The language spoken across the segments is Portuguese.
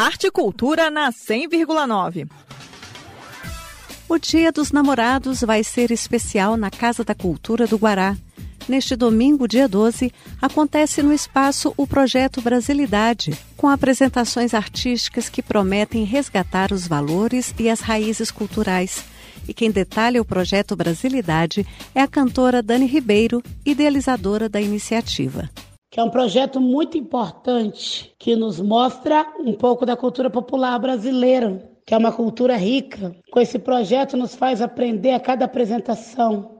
Arte e Cultura na 100,9. O Dia dos Namorados vai ser especial na Casa da Cultura do Guará. Neste domingo, dia 12, acontece no espaço o projeto Brasilidade, com apresentações artísticas que prometem resgatar os valores e as raízes culturais. E quem detalha o projeto Brasilidade é a cantora Dani Ribeiro, idealizadora da iniciativa que é um projeto muito importante que nos mostra um pouco da cultura popular brasileira, que é uma cultura rica. Com esse projeto nos faz aprender a cada apresentação.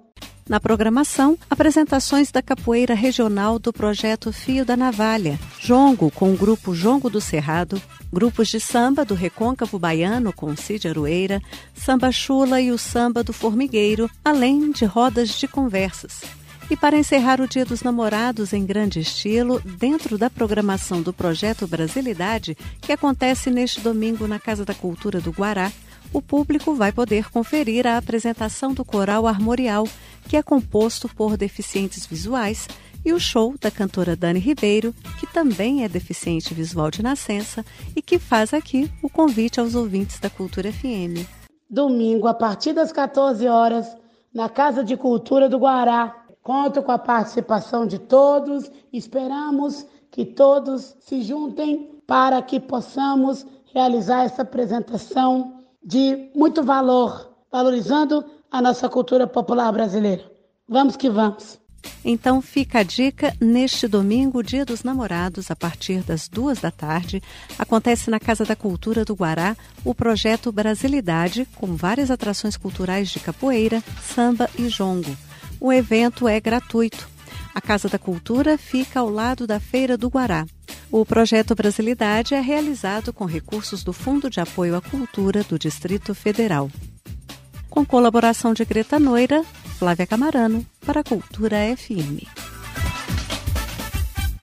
Na programação, apresentações da capoeira regional do projeto Fio da Navalha, jongo com o grupo Jongo do Cerrado, grupos de samba do Recôncavo Baiano com Cid Aroeira, samba chula e o samba do Formigueiro, além de rodas de conversas. E para encerrar o Dia dos Namorados em grande estilo, dentro da programação do projeto Brasilidade, que acontece neste domingo na Casa da Cultura do Guará, o público vai poder conferir a apresentação do coral armorial, que é composto por deficientes visuais, e o show da cantora Dani Ribeiro, que também é deficiente visual de nascença e que faz aqui o convite aos ouvintes da Cultura FM. Domingo, a partir das 14 horas, na Casa de Cultura do Guará, Conto com a participação de todos. Esperamos que todos se juntem para que possamos realizar essa apresentação de muito valor, valorizando a nossa cultura popular brasileira. Vamos que vamos! Então fica a dica: neste domingo, Dia dos Namorados, a partir das duas da tarde, acontece na Casa da Cultura do Guará o projeto Brasilidade, com várias atrações culturais de capoeira, samba e jongo. O evento é gratuito. A Casa da Cultura fica ao lado da Feira do Guará. O projeto Brasilidade é realizado com recursos do Fundo de Apoio à Cultura do Distrito Federal. Com colaboração de Greta Noira, Flávia Camarano, para a Cultura FM.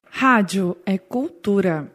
Rádio é cultura.